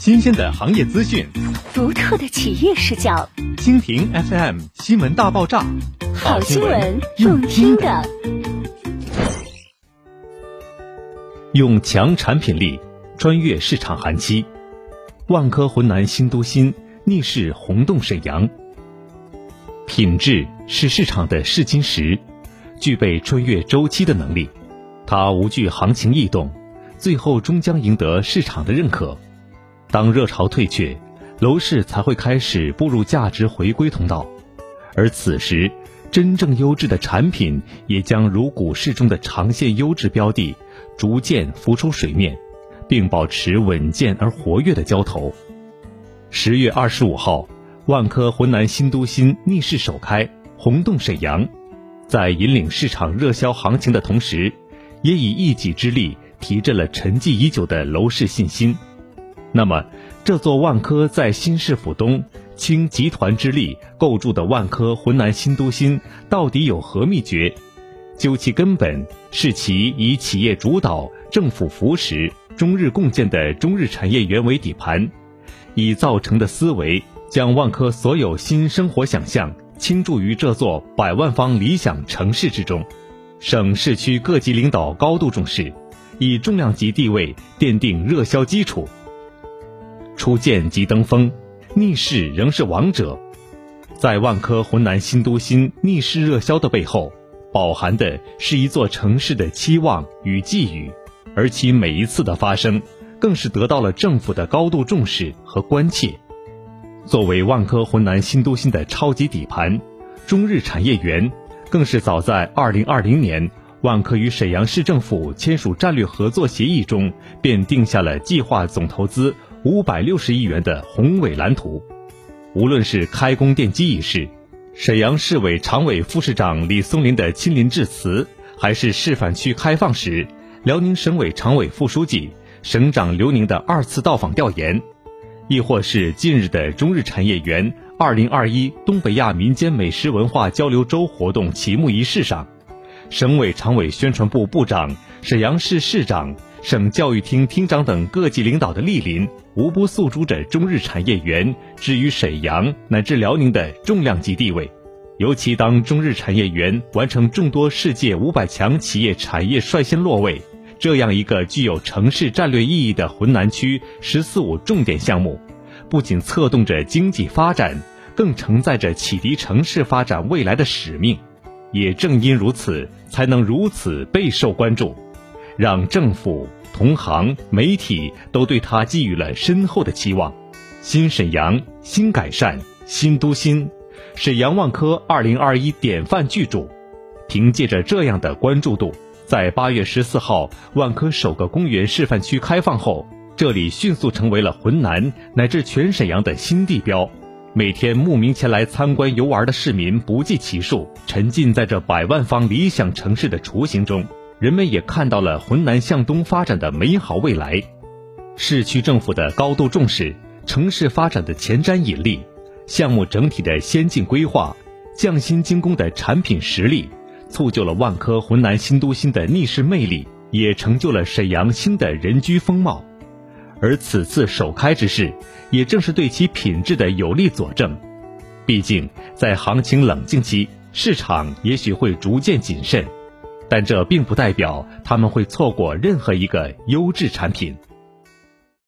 新鲜的行业资讯，独特的企业视角。蜻蜓 FM 新闻大爆炸，好新闻用听的。用强产品力穿越市场寒期，万科浑南新都心逆势轰动沈阳。品质是市场的试金石，具备穿越周期的能力，它无惧行情异动。最后终将赢得市场的认可。当热潮退却，楼市才会开始步入价值回归通道。而此时，真正优质的产品也将如股市中的长线优质标的，逐渐浮出水面，并保持稳健而活跃的交投。十月二十五号，万科浑南新都心逆势首开，轰动沈阳，在引领市场热销行情的同时，也以一己之力。提振了沉寂已久的楼市信心。那么，这座万科在新市府东倾集团之力构筑的万科浑南新都心，到底有何秘诀？究其根本，是其以企业主导、政府扶持、中日共建的中日产业园为底盘，以造成的思维，将万科所有新生活想象倾注于这座百万方理想城市之中。省市区各级领导高度重视。以重量级地位奠定热销基础。初见即登峰，逆势仍是王者。在万科浑南新都心逆势热销的背后，饱含的是一座城市的期望与寄予，而其每一次的发生，更是得到了政府的高度重视和关切。作为万科浑南新都心的超级底盘，中日产业园更是早在二零二零年。万科与沈阳市政府签署战略合作协议中，便定下了计划总投资五百六十亿元的宏伟蓝图。无论是开工奠基仪式，沈阳市委常委副市长李松林的亲临致辞，还是示范区开放时，辽宁省委常委副书记、省长刘宁的二次到访调研，亦或是近日的中日产业园二零二一东北亚民间美食文化交流周活动启幕仪式上。省委常委、宣传部部长、沈阳市市长、省教育厅厅长等各级领导的莅临，无不诉诸着中日产业园置于沈阳乃至辽宁的重量级地位。尤其当中日产业园完成众多世界五百强企业产业率先落位，这样一个具有城市战略意义的浑南区“十四五”重点项目，不仅策动着经济发展，更承载着启迪城市发展未来的使命。也正因如此，才能如此备受关注，让政府、同行、媒体都对他寄予了深厚的期望。新沈阳，新改善，新都心，沈阳万科二零二一典范巨著。凭借着这样的关注度，在八月十四号万科首个公园示范区开放后，这里迅速成为了浑南乃至全沈阳的新地标。每天慕名前来参观游玩的市民不计其数，沉浸在这百万方理想城市的雏形中。人们也看到了浑南向东发展的美好未来。市区政府的高度重视，城市发展的前瞻引力，项目整体的先进规划，匠心精工的产品实力，促就了万科浑南新都心的逆势魅力，也成就了沈阳新的人居风貌。而此次首开之势，也正是对其品质的有力佐证。毕竟，在行情冷静期，市场也许会逐渐谨慎，但这并不代表他们会错过任何一个优质产品。